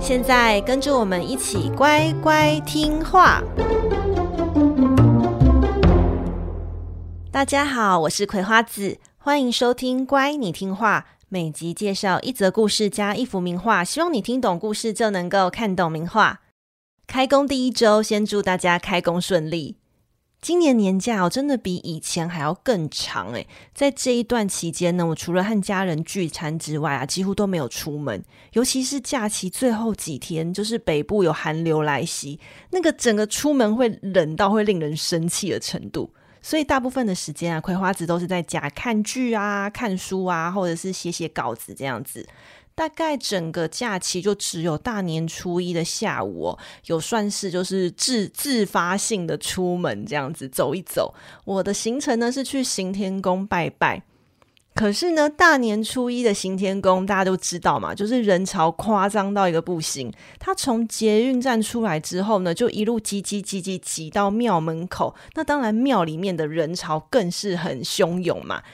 现在跟着我们一起乖乖听话。大家好，我是葵花子，欢迎收听《乖，你听话》。每集介绍一则故事加一幅名画，希望你听懂故事就能够看懂名画。开工第一周，先祝大家开工顺利。今年年假哦，真的比以前还要更长诶。在这一段期间呢，我除了和家人聚餐之外啊，几乎都没有出门。尤其是假期最后几天，就是北部有寒流来袭，那个整个出门会冷到会令人生气的程度。所以大部分的时间啊，葵花子都是在家看剧啊、看书啊，或者是写写稿子这样子。大概整个假期就只有大年初一的下午哦，有算是就是自自发性的出门这样子走一走。我的行程呢是去行天宫拜拜，可是呢大年初一的行天宫大家都知道嘛，就是人潮夸张到一个不行。他从捷运站出来之后呢，就一路挤挤挤挤挤到庙门口，那当然庙里面的人潮更是很汹涌嘛。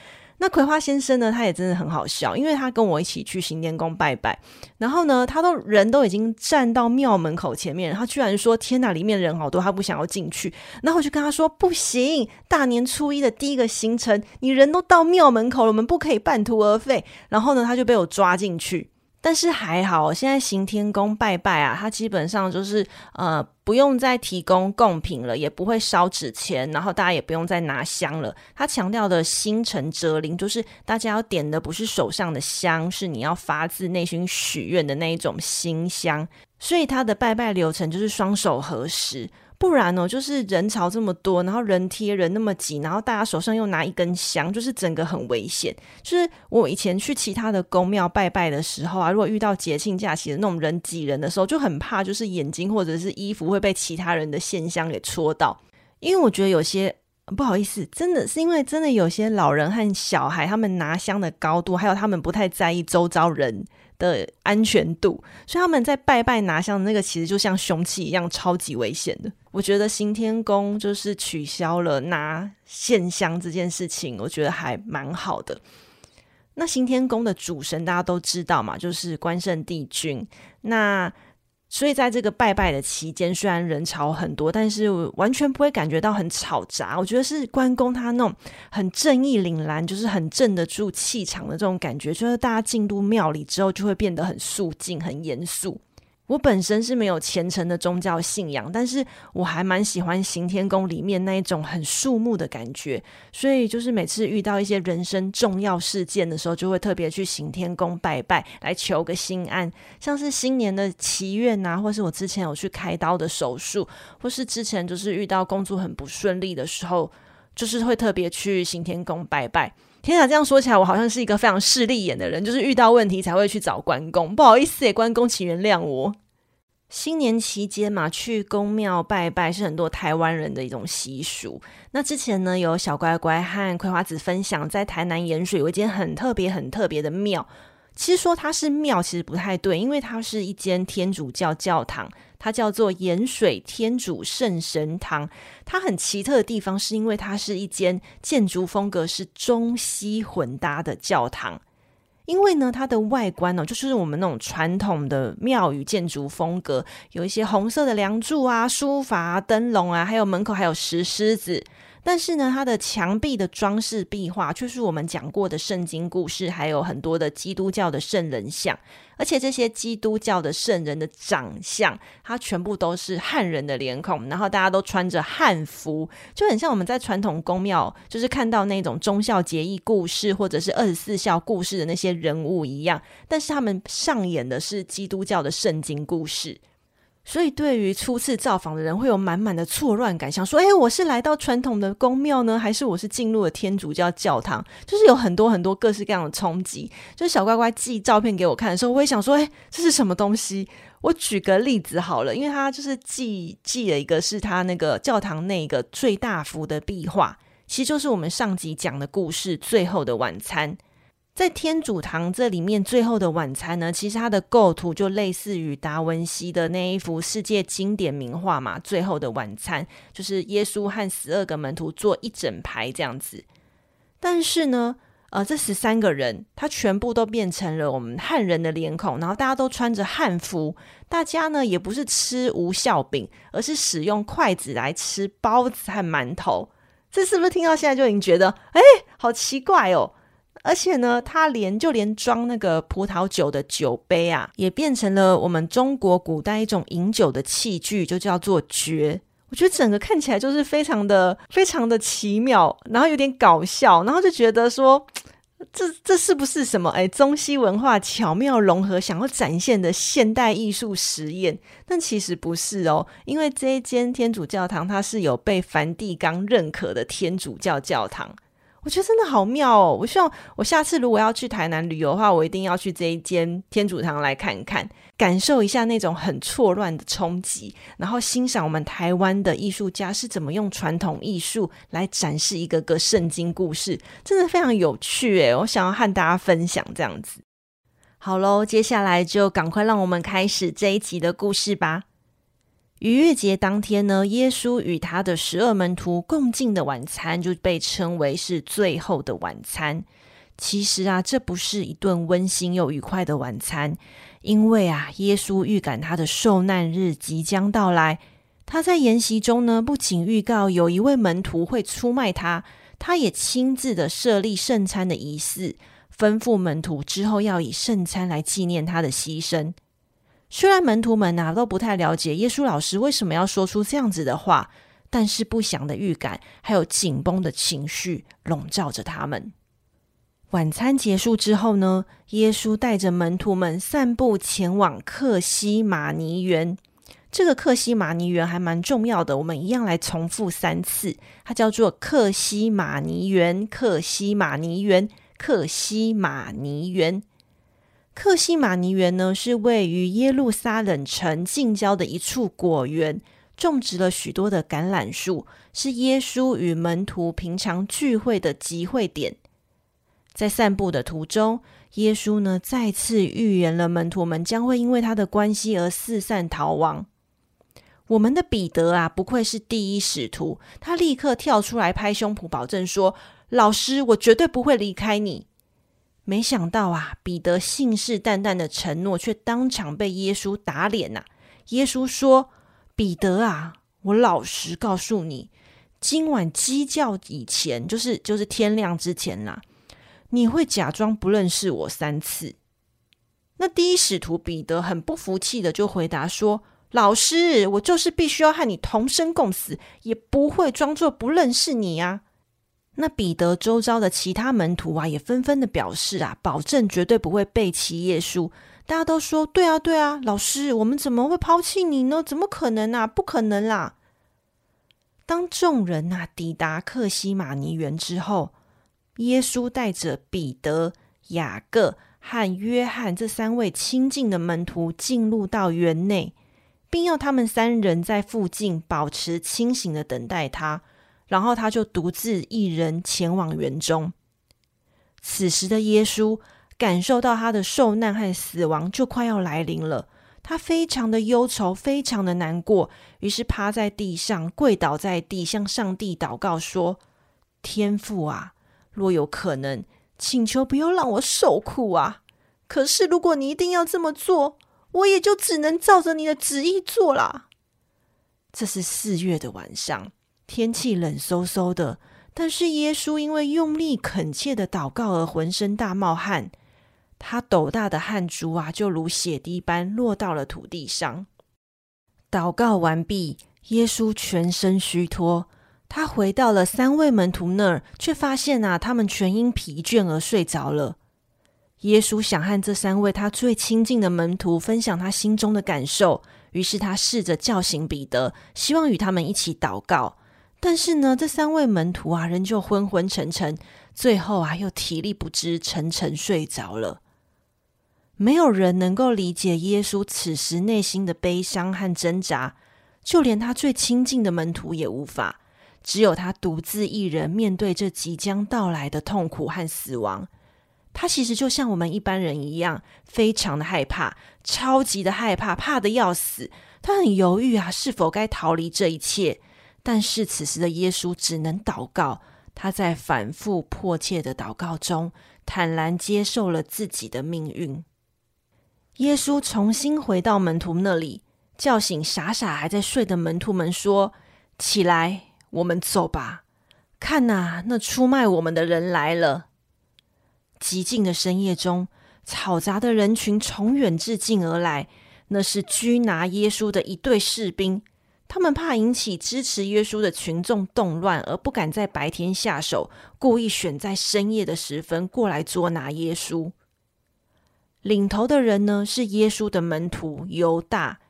那葵花先生呢，他也真的很好笑，因为他跟我一起去行天宫拜拜，然后呢，他都人都已经站到庙门口前面，他居然说：“天哪，里面人好多，他不想要进去。”然后我就跟他说：“不行，大年初一的第一个行程，你人都到庙门口了，我们不可以半途而废。”然后呢，他就被我抓进去。但是还好，现在行天宫拜拜啊，他基本上就是呃不用再提供贡品了，也不会烧纸钱，然后大家也不用再拿香了。他强调的心诚则灵，就是大家要点的不是手上的香，是你要发自内心许愿的那一种心香。所以他的拜拜流程就是双手合十。不然哦，就是人潮这么多，然后人贴人那么挤，然后大家手上又拿一根香，就是整个很危险。就是我以前去其他的宫庙拜拜的时候啊，如果遇到节庆假期的那种人挤人的时候，就很怕，就是眼睛或者是衣服会被其他人的线香给戳到。因为我觉得有些不好意思，真的是因为真的有些老人和小孩，他们拿香的高度，还有他们不太在意周遭人的安全度，所以他们在拜拜拿香的那个，其实就像凶器一样，超级危险的。我觉得行天宫就是取消了拿线香这件事情，我觉得还蛮好的。那行天宫的主神大家都知道嘛，就是关圣帝君。那所以在这个拜拜的期间，虽然人潮很多，但是完全不会感觉到很吵杂。我觉得是关公他那种很正义凛然，就是很镇得住气场的这种感觉，就是大家进入庙里之后，就会变得很肃静、很严肃。我本身是没有虔诚的宗教信仰，但是我还蛮喜欢行天宫里面那一种很肃穆的感觉，所以就是每次遇到一些人生重要事件的时候，就会特别去行天宫拜拜，来求个心安。像是新年的祈愿啊，或是我之前有去开刀的手术，或是之前就是遇到工作很不顺利的时候，就是会特别去行天宫拜拜。天啊，这样说起来，我好像是一个非常势利眼的人，就是遇到问题才会去找关公。不好意思，关公，请原谅我。新年期间嘛，去公庙拜拜是很多台湾人的一种习俗。那之前呢，有小乖乖和葵花子分享，在台南盐水有一间很特别、很特别的庙。其实说它是庙，其实不太对，因为它是一间天主教教堂。它叫做盐水天主圣神堂，它很奇特的地方是因为它是一间建筑风格是中西混搭的教堂。因为呢，它的外观呢，就是我们那种传统的庙宇建筑风格，有一些红色的梁柱啊、书法啊、灯笼啊，还有门口还有石狮子。但是呢，它的墙壁的装饰壁画却是我们讲过的圣经故事，还有很多的基督教的圣人像。而且这些基督教的圣人的长相，它全部都是汉人的脸孔，然后大家都穿着汉服，就很像我们在传统宫庙就是看到那种忠孝节义故事或者是二十四孝故事的那些人物一样。但是他们上演的是基督教的圣经故事。所以对于初次造访的人，会有满满的错乱感，想说：哎，我是来到传统的宫庙呢，还是我是进入了天主教教堂？就是有很多很多各式各样的冲击。就是小乖乖寄照片给我看的时候，我会想说：哎，这是什么东西？我举个例子好了，因为他就是寄寄了一个是他那个教堂那个最大幅的壁画，其实就是我们上集讲的故事《最后的晚餐》。在天主堂这里面，《最后的晚餐》呢，其实它的构图就类似于达文西的那一幅世界经典名画嘛，《最后的晚餐》就是耶稣和十二个门徒坐一整排这样子。但是呢，呃，这十三个人他全部都变成了我们汉人的脸孔，然后大家都穿着汉服，大家呢也不是吃无效饼，而是使用筷子来吃包子和馒头。这是不是听到现在就已经觉得，哎，好奇怪哦？而且呢，它连就连装那个葡萄酒的酒杯啊，也变成了我们中国古代一种饮酒的器具，就叫做爵。我觉得整个看起来就是非常的非常的奇妙，然后有点搞笑，然后就觉得说，这这是不是什么哎，中西文化巧妙融合想要展现的现代艺术实验？但其实不是哦，因为这一间天主教堂它是有被梵蒂冈认可的天主教教堂。我觉得真的好妙哦！我希望我下次如果要去台南旅游的话，我一定要去这一间天主堂来看看，感受一下那种很错乱的冲击，然后欣赏我们台湾的艺术家是怎么用传统艺术来展示一个个圣经故事，真的非常有趣诶，我想要和大家分享这样子。好喽，接下来就赶快让我们开始这一集的故事吧。逾越节当天呢，耶稣与他的十二门徒共进的晚餐就被称为是最后的晚餐。其实啊，这不是一顿温馨又愉快的晚餐，因为啊，耶稣预感他的受难日即将到来。他在筵席中呢，不仅预告有一位门徒会出卖他，他也亲自的设立圣餐的仪式，吩咐门徒之后要以圣餐来纪念他的牺牲。虽然门徒们啊都不太了解耶稣老师为什么要说出这样子的话，但是不祥的预感还有紧绷的情绪笼罩着他们。晚餐结束之后呢，耶稣带着门徒们散步前往克西马尼园。这个克西马尼园还蛮重要的，我们一样来重复三次，它叫做克西马尼园，克西马尼园，克西马尼园。克西马尼园呢，是位于耶路撒冷城近郊的一处果园，种植了许多的橄榄树，是耶稣与门徒平常聚会的集会点。在散步的途中，耶稣呢再次预言了门徒们将会因为他的关系而四散逃亡。我们的彼得啊，不愧是第一使徒，他立刻跳出来拍胸脯保证说：“老师，我绝对不会离开你。”没想到啊，彼得信誓旦旦的承诺，却当场被耶稣打脸呐、啊！耶稣说：“彼得啊，我老实告诉你，今晚鸡叫以前，就是就是天亮之前呐、你会假装不认识我三次。”那第一使徒彼得很不服气的就回答说：“老师，我就是必须要和你同生共死，也不会装作不认识你、啊。”那彼得周遭的其他门徒啊，也纷纷的表示啊，保证绝对不会背弃耶稣。大家都说：“对啊，对啊，老师，我们怎么会抛弃你呢？怎么可能啊？不可能啦！”当众人呐、啊、抵达克西马尼园之后，耶稣带着彼得、雅各和约翰这三位亲近的门徒进入到园内，并要他们三人在附近保持清醒的等待他。然后他就独自一人前往园中。此时的耶稣感受到他的受难和死亡就快要来临了，他非常的忧愁，非常的难过，于是趴在地上，跪倒在地，向上帝祷告说：“天父啊，若有可能，请求不要让我受苦啊！可是如果你一定要这么做，我也就只能照着你的旨意做啦。”这是四月的晚上。天气冷飕飕的，但是耶稣因为用力恳切的祷告而浑身大冒汗，他斗大的汗珠啊，就如血滴般落到了土地上。祷告完毕，耶稣全身虚脱，他回到了三位门徒那儿，却发现啊，他们全因疲倦而睡着了。耶稣想和这三位他最亲近的门徒分享他心中的感受，于是他试着叫醒彼得，希望与他们一起祷告。但是呢，这三位门徒啊，仍旧昏昏沉沉，最后啊，又体力不支，沉沉睡着了。没有人能够理解耶稣此时内心的悲伤和挣扎，就连他最亲近的门徒也无法。只有他独自一人面对这即将到来的痛苦和死亡。他其实就像我们一般人一样，非常的害怕，超级的害怕，怕得要死。他很犹豫啊，是否该逃离这一切？但是此时的耶稣只能祷告。他在反复迫切的祷告中，坦然接受了自己的命运。耶稣重新回到门徒那里，叫醒傻傻还在睡的门徒们，说：“起来，我们走吧。看哪，那出卖我们的人来了。”寂静的深夜中，嘈杂的人群从远至近而来。那是拘拿耶稣的一队士兵，他们怕引起支持耶稣的群众动乱，而不敢在白天下手，故意选在深夜的时分过来捉拿耶稣。领头的人呢，是耶稣的门徒犹大。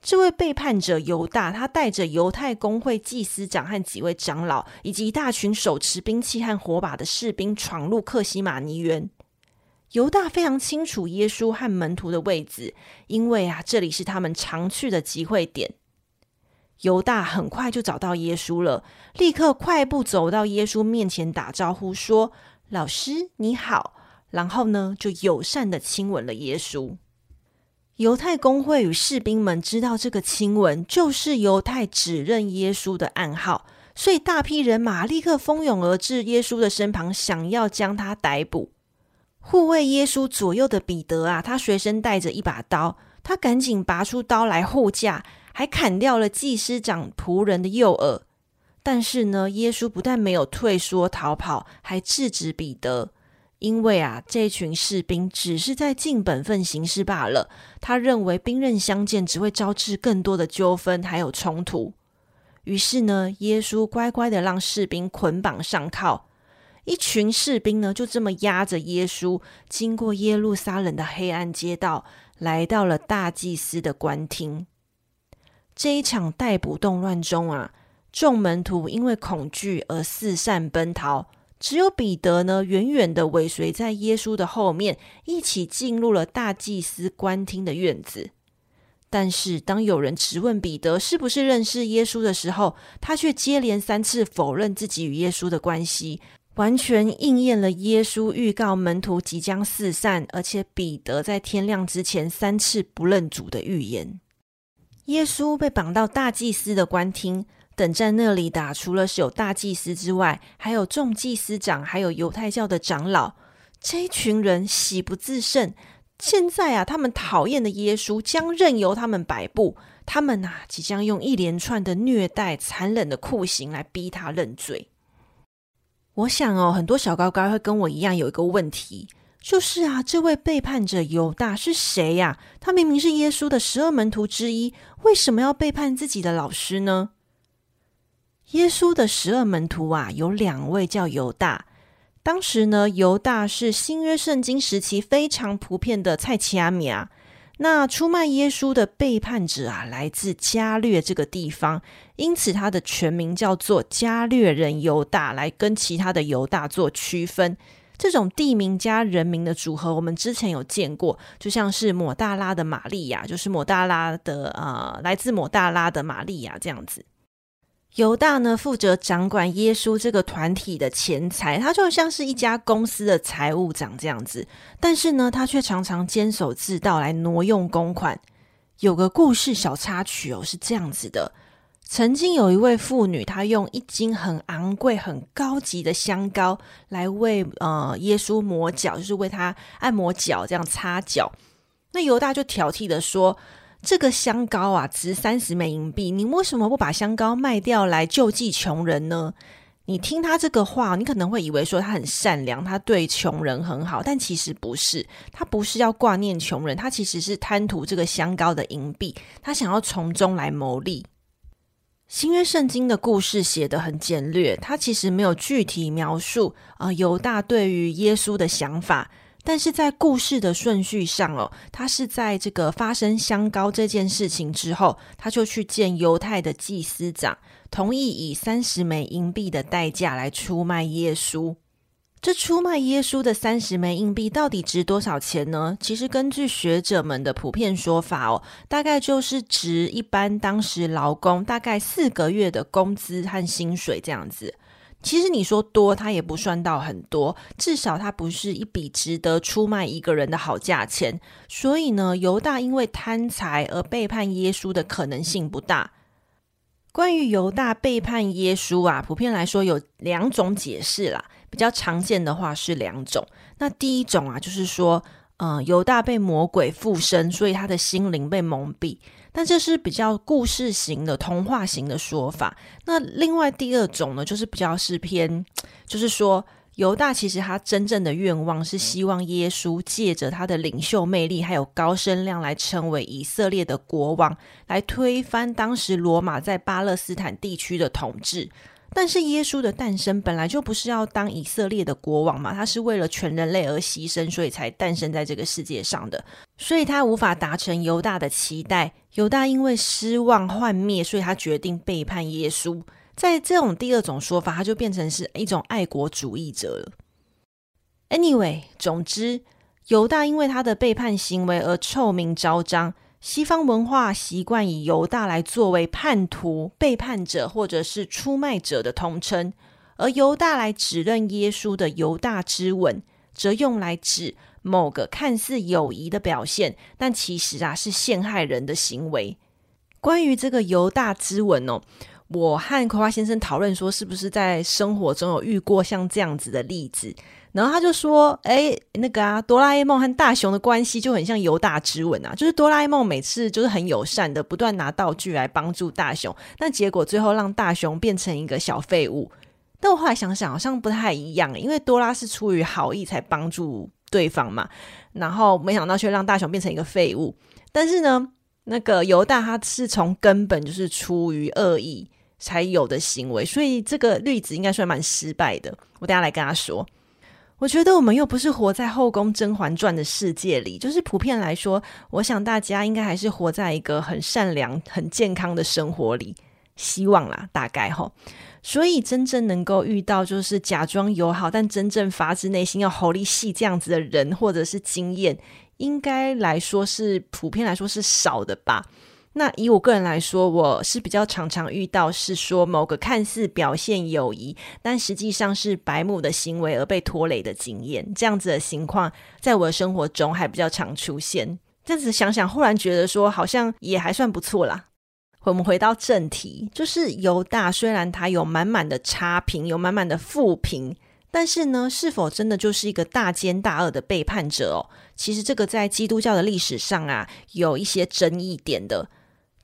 这位背叛者犹大，他带着犹太公会祭司长和几位长老，以及一大群手持兵器和火把的士兵，闯入克西马尼园。犹大非常清楚耶稣和门徒的位置，因为啊，这里是他们常去的集会点。犹大很快就找到耶稣了，立刻快步走到耶稣面前打招呼说：“老师，你好。”然后呢，就友善的亲吻了耶稣。犹太公会与士兵们知道这个亲吻就是犹太指认耶稣的暗号，所以大批人马立刻蜂拥而至耶稣的身旁，想要将他逮捕。护卫耶稣左右的彼得啊，他随身带着一把刀，他赶紧拔出刀来护驾，还砍掉了祭司长仆人的右耳。但是呢，耶稣不但没有退缩逃跑，还制止彼得。因为啊，这群士兵只是在尽本分行事罢了。他认为兵刃相见只会招致更多的纠纷，还有冲突。于是呢，耶稣乖乖的让士兵捆绑上铐。一群士兵呢，就这么压着耶稣，经过耶路撒冷的黑暗街道，来到了大祭司的官厅。这一场逮捕动乱中啊，众门徒因为恐惧而四散奔逃。只有彼得呢，远远的尾随在耶稣的后面，一起进入了大祭司官厅的院子。但是，当有人质问彼得是不是认识耶稣的时候，他却接连三次否认自己与耶稣的关系，完全应验了耶稣预告门徒即将四散，而且彼得在天亮之前三次不认主的预言。耶稣被绑到大祭司的官厅。等在那里的，除了是有大祭司之外，还有众祭司长，还有犹太教的长老。这一群人喜不自胜。现在啊，他们讨厌的耶稣将任由他们摆布，他们呐、啊，即将用一连串的虐待、残忍的酷刑来逼他认罪。我想哦，很多小高高会跟我一样有一个问题，就是啊，这位背叛者犹大是谁呀？他明明是耶稣的十二门徒之一，为什么要背叛自己的老师呢？耶稣的十二门徒啊，有两位叫犹大。当时呢，犹大是新约圣经时期非常普遍的菜市仔名。那出卖耶稣的背叛者啊，来自加略这个地方，因此他的全名叫做加略人犹大，来跟其他的犹大做区分。这种地名加人名的组合，我们之前有见过，就像是抹大拉的玛利亚，就是抹大拉的呃，来自抹大拉的玛利亚这样子。犹大呢，负责掌管耶稣这个团体的钱财，他就像是一家公司的财务长这样子。但是呢，他却常常监守自盗来挪用公款。有个故事小插曲哦，是这样子的：曾经有一位妇女，她用一斤很昂贵、很高级的香膏来为呃耶稣抹脚，就是为他按摩脚，这样擦脚。那犹大就挑剔的说。这个香膏啊，值三十枚银币。你为什么不把香膏卖掉来救济穷人呢？你听他这个话，你可能会以为说他很善良，他对穷人很好，但其实不是。他不是要挂念穷人，他其实是贪图这个香膏的银币，他想要从中来牟利。新约圣经的故事写得很简略，它其实没有具体描述啊，呃，犹大对于耶稣的想法。但是在故事的顺序上哦，他是在这个发生香膏这件事情之后，他就去见犹太的祭司长，同意以三十枚银币的代价来出卖耶稣。这出卖耶稣的三十枚硬币到底值多少钱呢？其实根据学者们的普遍说法哦，大概就是值一般当时劳工大概四个月的工资和薪水这样子。其实你说多，它也不算到很多，至少它不是一笔值得出卖一个人的好价钱。所以呢，犹大因为贪财而背叛耶稣的可能性不大。关于犹大背叛耶稣啊，普遍来说有两种解释啦。比较常见的话是两种。那第一种啊，就是说，呃，犹大被魔鬼附身，所以他的心灵被蒙蔽。但这是比较故事型的、童话型的说法。那另外第二种呢，就是比较是偏，就是说，犹大其实他真正的愿望是希望耶稣借着他的领袖魅力还有高声量来成为以色列的国王，来推翻当时罗马在巴勒斯坦地区的统治。但是耶稣的诞生本来就不是要当以色列的国王嘛，他是为了全人类而牺牲，所以才诞生在这个世界上的，所以他无法达成犹大的期待。犹大因为失望幻灭，所以他决定背叛耶稣。在这种第二种说法，他就变成是一种爱国主义者了。Anyway，总之，犹大因为他的背叛行为而臭名昭彰。西方文化习惯以犹大来作为叛徒、背叛者或者是出卖者的通称，而犹大来指认耶稣的犹大之吻，则用来指某个看似友谊的表现，但其实啊是陷害人的行为。关于这个犹大之吻哦，我和葵花先生讨论说，是不是在生活中有遇过像这样子的例子？然后他就说：“哎，那个啊，哆啦 A 梦和大雄的关系就很像犹大之吻啊，就是哆啦 A 梦每次就是很友善的，不断拿道具来帮助大雄，但结果最后让大雄变成一个小废物。但我后来想想，好像不太一样，因为哆啦是出于好意才帮助对方嘛，然后没想到却让大雄变成一个废物。但是呢，那个犹大他是从根本就是出于恶意才有的行为，所以这个例子应该算蛮失败的。我等下来跟他说。”我觉得我们又不是活在《后宫甄嬛传》的世界里，就是普遍来说，我想大家应该还是活在一个很善良、很健康的生活里，希望啦，大概吼。所以真正能够遇到就是假装友好，但真正发自内心要吼力戏这样子的人，或者是经验，应该来说是普遍来说是少的吧。那以我个人来说，我是比较常常遇到是说某个看似表现友谊，但实际上是白目的行为而被拖累的经验。这样子的情况，在我的生活中还比较常出现。这样子想想，忽然觉得说好像也还算不错啦。我们回到正题，就是犹大虽然他有满满的差评，有满满的负评，但是呢，是否真的就是一个大奸大恶的背叛者哦？其实这个在基督教的历史上啊，有一些争议点的。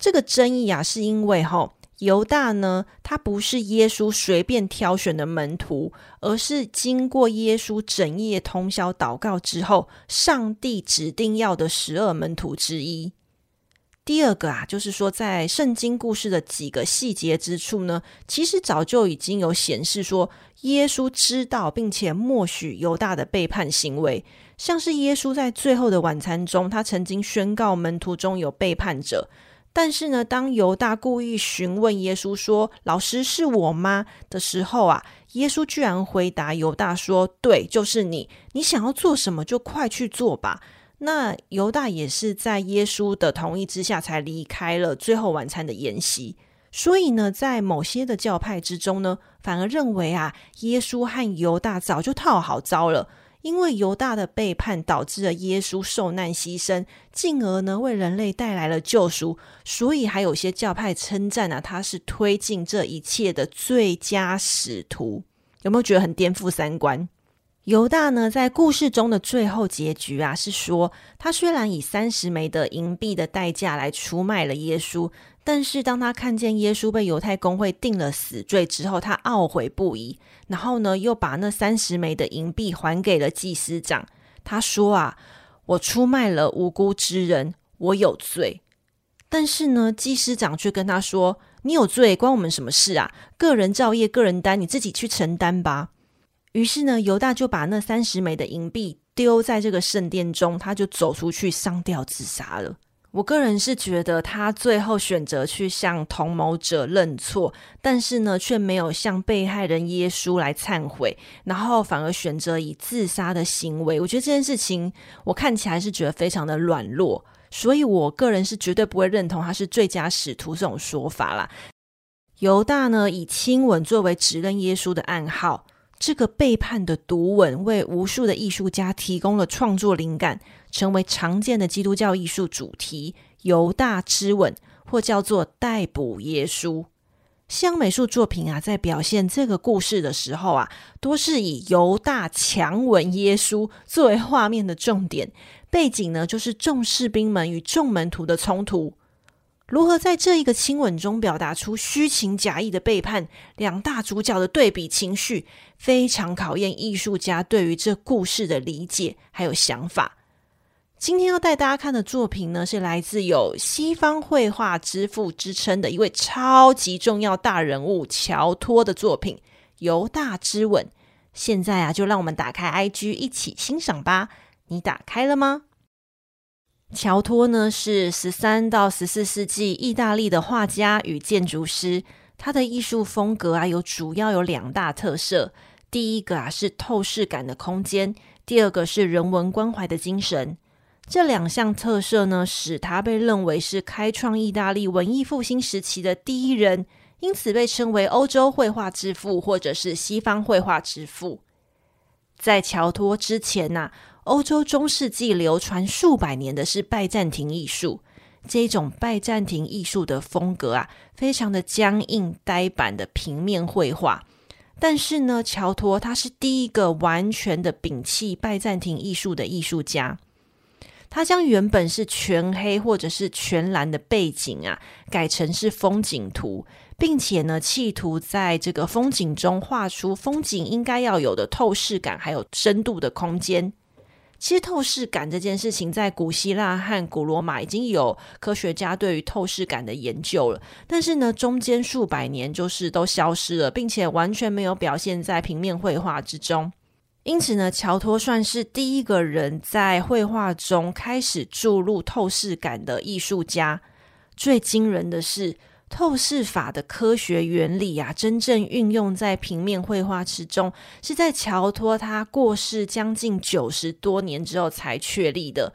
这个争议啊，是因为哈、犹大呢，他不是耶稣随便挑选的门徒，而是经过耶稣整夜通宵祷告之后，上帝指定要的十二门徒之一。第二个啊，就是说在圣经故事的几个细节之处呢，其实早就已经有显示说，耶稣知道并且默许犹大的背叛行为，像是耶稣在最后的晚餐中，他曾经宣告门徒中有背叛者。但是呢，当犹大故意询问耶稣说：“老师是我吗？”的时候啊，耶稣居然回答犹大说：“对，就是你。你想要做什么，就快去做吧。”那犹大也是在耶稣的同意之下才离开了最后晚餐的筵席。所以呢，在某些的教派之中呢，反而认为啊，耶稣和犹大早就套好招了。因为犹大的背叛导致了耶稣受难牺牲，进而呢为人类带来了救赎，所以还有些教派称赞啊，他是推进这一切的最佳使徒。有没有觉得很颠覆三观？犹大呢在故事中的最后结局啊，是说他虽然以三十枚的银币的代价来出卖了耶稣。但是当他看见耶稣被犹太公会定了死罪之后，他懊悔不已。然后呢，又把那三十枚的银币还给了祭司长。他说：“啊，我出卖了无辜之人，我有罪。”但是呢，祭司长却跟他说：“你有罪，关我们什么事啊？个人造业，个人担，你自己去承担吧。”于是呢，犹大就把那三十枚的银币丢在这个圣殿中，他就走出去上吊自杀了。我个人是觉得他最后选择去向同谋者认错，但是呢，却没有向被害人耶稣来忏悔，然后反而选择以自杀的行为。我觉得这件事情我看起来是觉得非常的软弱，所以我个人是绝对不会认同他是最佳使徒这种说法啦。犹大呢，以亲吻作为指认耶稣的暗号。这个背叛的毒吻为无数的艺术家提供了创作灵感，成为常见的基督教艺术主题——犹大之吻，或叫做逮捕耶稣。西洋美术作品啊，在表现这个故事的时候啊，多是以犹大强吻耶稣作为画面的重点，背景呢，就是众士兵们与众门徒的冲突。如何在这一个亲吻中表达出虚情假意的背叛？两大主角的对比情绪，非常考验艺术家对于这故事的理解还有想法。今天要带大家看的作品呢，是来自有西方绘画之父之称的一位超级重要大人物乔托的作品《犹大之吻》。现在啊，就让我们打开 IG 一起欣赏吧。你打开了吗？乔托呢，是十三到十四世纪意大利的画家与建筑师。他的艺术风格啊，有主要有两大特色。第一个啊是透视感的空间，第二个是人文关怀的精神。这两项特色呢，使他被认为是开创意大利文艺复兴时期的第一人，因此被称为欧洲绘画之父，或者是西方绘画之父。在乔托之前呐、欧洲中世纪流传数百年的是拜占庭艺术，这种拜占庭艺术的风格啊，非常的僵硬、呆板的平面绘画。但是呢，乔托他是第一个完全的摒弃拜占庭艺术的艺术家，他将原本是全黑或者是全蓝的背景啊，改成是风景图，并且呢，企图在这个风景中画出风景应该要有的透视感，还有深度的空间。其实透视感这件事情，在古希腊和古罗马已经有科学家对于透视感的研究了，但是呢，中间数百年就是都消失了，并且完全没有表现在平面绘画之中。因此呢，乔托算是第一个人在绘画中开始注入透视感的艺术家。最惊人的是，透视法的科学原理啊，真正运用在平面绘画之中，是在乔托他过世将近九十多年之后才确立的。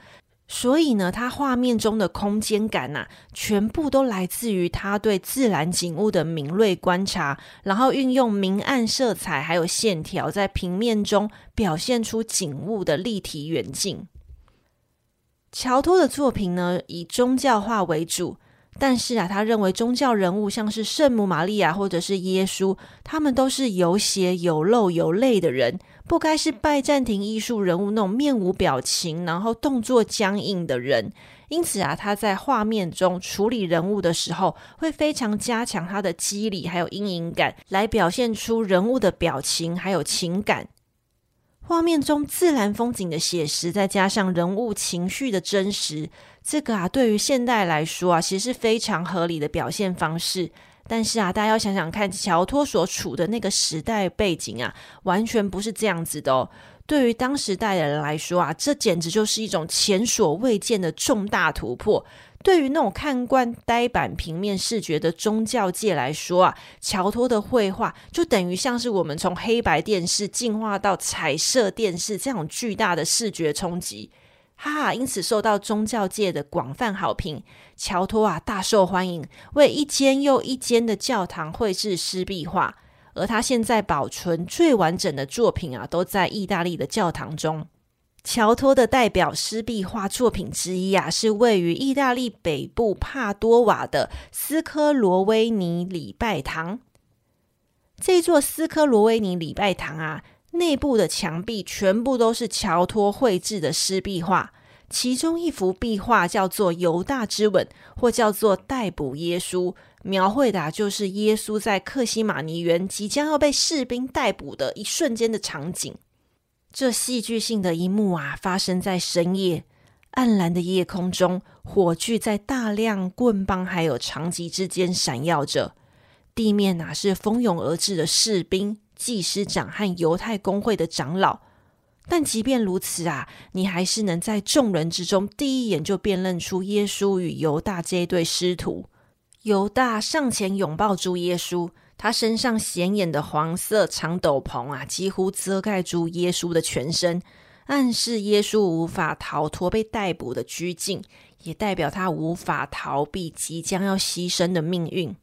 所以呢，他画面中的空间感呐、啊，全部都来自于他对自然景物的敏锐观察，然后运用明暗色彩还有线条，在平面中表现出景物的立体远近。乔托的作品呢，以宗教画为主。但是啊，他认为宗教人物像是圣母玛利亚或者是耶稣，他们都是有血有肉有泪的人，不该是拜占庭艺术人物那种面无表情，然后动作僵硬的人。因此啊，他在画面中处理人物的时候，会非常加强他的肌理还有阴影感，来表现出人物的表情还有情感。画面中自然风景的写实，再加上人物情绪的真实。这个啊，对于现代来说啊，其实是非常合理的表现方式。但是啊，大家要想想看，乔托所处的那个时代背景啊，完全不是这样子的哦。对于当时代的人来说啊，这简直就是一种前所未见的重大突破。对于那种看惯呆板平面视觉的宗教界来说啊，乔托的绘画就等于像是我们从黑白电视进化到彩色电视这样巨大的视觉冲击。哈哈，因此受到宗教界的广泛好评。乔托啊，大受欢迎，为一间又一间的教堂绘制湿壁画。而他现在保存最完整的作品啊，都在意大利的教堂中。乔托的代表湿壁画作品之一啊，是位于意大利北部帕多瓦的斯科罗威尼礼拜堂。这座斯科罗威尼礼拜堂啊。内部的墙壁全部都是乔托绘制的湿壁画，其中一幅壁画叫做《犹大之吻》，或叫做《逮捕耶稣》，描绘的就是耶稣在克西马尼园即将要被士兵逮捕的一瞬间的场景。这戏剧性的一幕啊，发生在深夜，暗蓝的夜空中，火炬在大量棍棒还有长戟之间闪耀着，地面哪是蜂拥而至的士兵。祭司长和犹太公会的长老，但即便如此啊，你还是能在众人之中第一眼就辨认出耶稣与犹大这一对师徒。犹大上前拥抱住耶稣，他身上显眼的黄色长斗篷啊，几乎遮盖住耶稣的全身，暗示耶稣无法逃脱被逮捕的拘禁，也代表他无法逃避即将要牺牲的命运。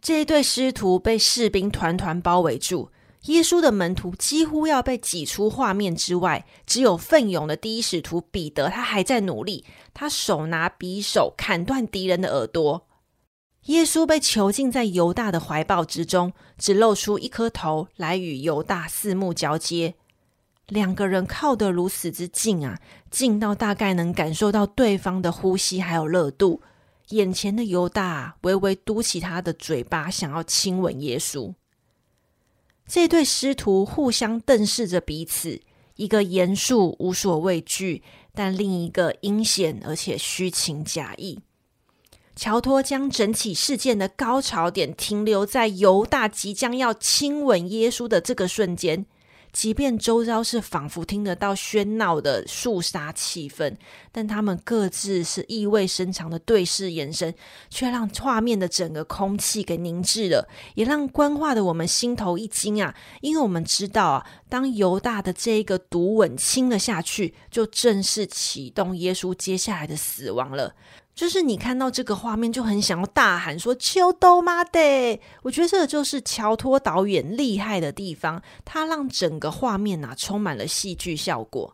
这一对师徒被士兵团团包围住。耶稣的门徒几乎要被挤出画面之外，只有奋勇的第一使徒彼得，他还在努力。他手拿匕首砍断敌人的耳朵。耶稣被囚禁在犹大的怀抱之中，只露出一颗头来与犹大四目交接。两个人靠得如此之近啊，近到大概能感受到对方的呼吸还有热度。眼前的犹大微微嘟起他的嘴巴，想要亲吻耶稣。这对师徒互相瞪视着彼此，一个严肃无所畏惧，但另一个阴险而且虚情假意。乔托将整起事件的高潮点停留在犹大即将要亲吻耶稣的这个瞬间。即便周遭是仿佛听得到喧闹的肃杀气氛，但他们各自是意味深长的对视眼神，却让画面的整个空气给凝滞了，也让观画的我们心头一惊啊！因为我们知道啊，当犹大的这一个毒吻亲了下去，就正式启动耶稣接下来的死亡了。就是你看到这个画面就很想要大喊说“秋刀妈的”，我觉得这就是乔托导演厉害的地方，他让整个画面啊充满了戏剧效果。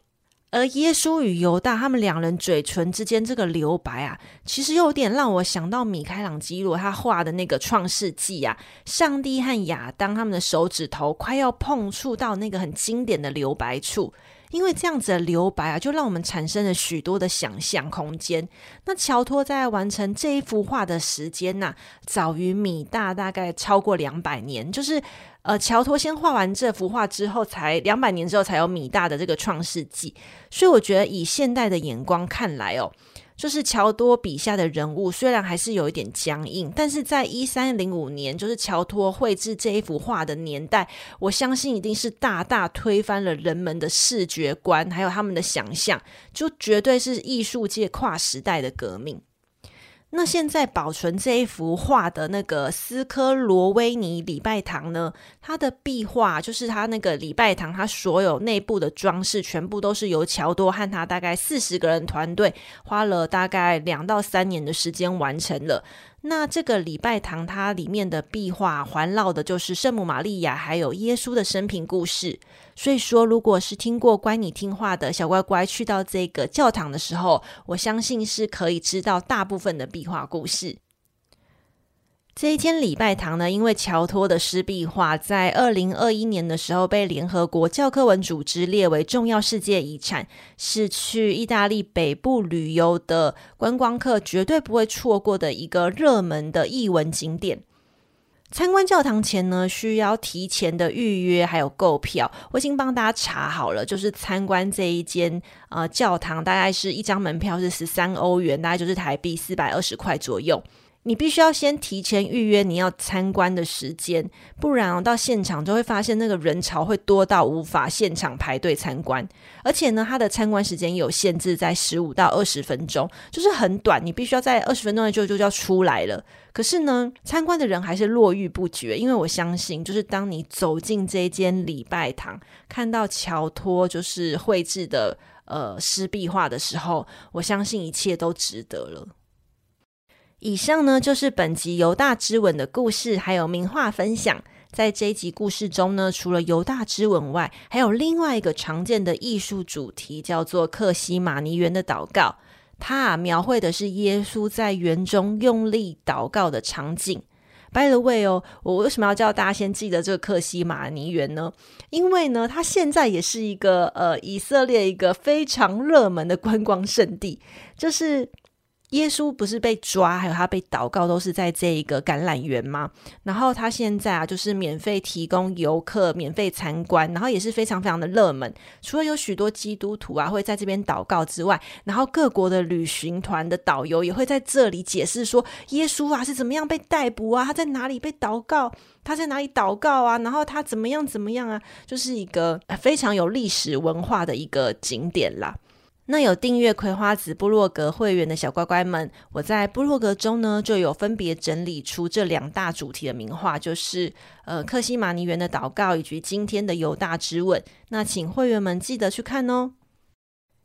而耶稣与犹大他们两人嘴唇之间这个留白啊，其实有点让我想到米开朗基罗他画的那个《创世纪》啊，上帝和亚当他们的手指头快要碰触到那个很经典的留白处。因为这样子的留白啊，就让我们产生了许多的想象空间。那乔托在完成这一幅画的时间呢、早于米大大概超过两百年。就是呃，乔托先画完这幅画之后，才两百年之后才有米大的这个《创世纪》。所以我觉得以现代的眼光看来哦。就是乔托笔下的人物，虽然还是有一点僵硬，但是在一三零五年，就是乔托绘制这一幅画的年代，我相信一定是大大推翻了人们的视觉观，还有他们的想象，就绝对是艺术界跨时代的革命。那现在保存这一幅画的那个斯科罗威尼礼拜堂呢，它的壁画就是它那个礼拜堂，它所有内部的装饰全部都是由乔多和他大概四十个人团队花了大概两到三年的时间完成了。那这个礼拜堂，它里面的壁画环绕的就是圣母玛利亚还有耶稣的生平故事。所以说，如果是听过乖你听话的小乖乖去到这个教堂的时候，我相信是可以知道大部分的壁画故事。这一间礼拜堂呢，因为乔托的湿壁画在二零二一年的时候被联合国教科文组织列为重要世界遗产，是去意大利北部旅游的观光客绝对不会错过的一个热门的艺文景点。参观教堂前呢，需要提前的预约还有购票。我已经帮大家查好了，就是参观这一间呃教堂，大概是一张门票是十三欧元，大概就是台币四百二十块左右。你必须要先提前预约你要参观的时间，不然到现场就会发现那个人潮会多到无法现场排队参观。而且呢，它的参观时间有限制在十五到二十分钟，就是很短，你必须要在二十分钟内就就要出来了。可是呢，参观的人还是络绎不绝，因为我相信，就是当你走进这间礼拜堂，看到乔托就是绘制的呃湿壁画的时候，我相信一切都值得了。以上呢，就是本集犹大之吻的故事，还有名画分享。在这一集故事中呢，除了犹大之吻外，还有另外一个常见的艺术主题，叫做克西马尼园的祷告。它啊，描绘的是耶稣在园中用力祷告的场景。By the way 哦，我为什么要叫大家先记得这个克西马尼园呢？因为呢，它现在也是一个呃以色列一个非常热门的观光胜地，就是。耶稣不是被抓，还有他被祷告，都是在这一个橄榄园吗？然后他现在啊，就是免费提供游客免费参观，然后也是非常非常的热门。除了有许多基督徒啊会在这边祷告之外，然后各国的旅行团的导游也会在这里解释说，耶稣啊是怎么样被逮捕啊，他在哪里被祷告，他在哪里祷告啊，然后他怎么样怎么样啊，就是一个非常有历史文化的一个景点啦。那有订阅葵花子部落格会员的小乖乖们，我在部落格中呢就有分别整理出这两大主题的名画，就是呃克西玛尼园的祷告以及今天的犹大之吻。那请会员们记得去看哦。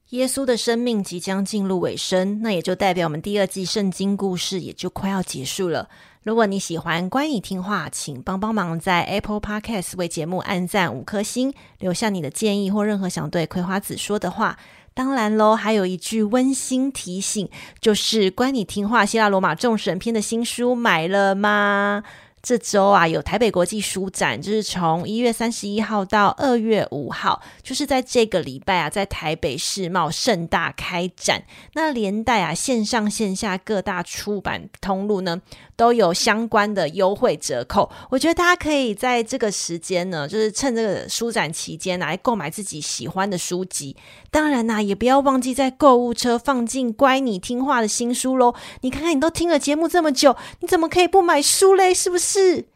耶稣的生命即将进入尾声，那也就代表我们第二季圣经故事也就快要结束了。如果你喜欢乖你听画，请帮帮忙在 Apple Podcast 为节目按赞五颗星，留下你的建议或任何想对葵花子说的话。当然喽，还有一句温馨提醒，就是关你听话，希腊罗马众神篇的新书买了吗？这周啊，有台北国际书展，就是从一月三十一号到二月五号，就是在这个礼拜啊，在台北世贸盛大开展。那连带啊，线上线下各大出版通路呢，都有相关的优惠折扣。我觉得大家可以在这个时间呢，就是趁这个书展期间来购买自己喜欢的书籍。当然呐、也不要忘记在购物车放进乖你听话的新书喽。你看看，你都听了节目这么久，你怎么可以不买书嘞？是不是？是，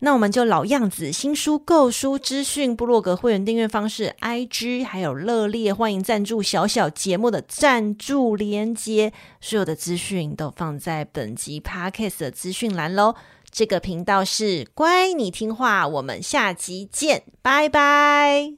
那我们就老样子，新书购书资讯、部落格会员订阅方式、IG，还有热烈欢迎赞助小小节目的赞助连接，所有的资讯都放在本集 Podcast 的资讯栏喽。这个频道是乖你听话，我们下集见，拜拜。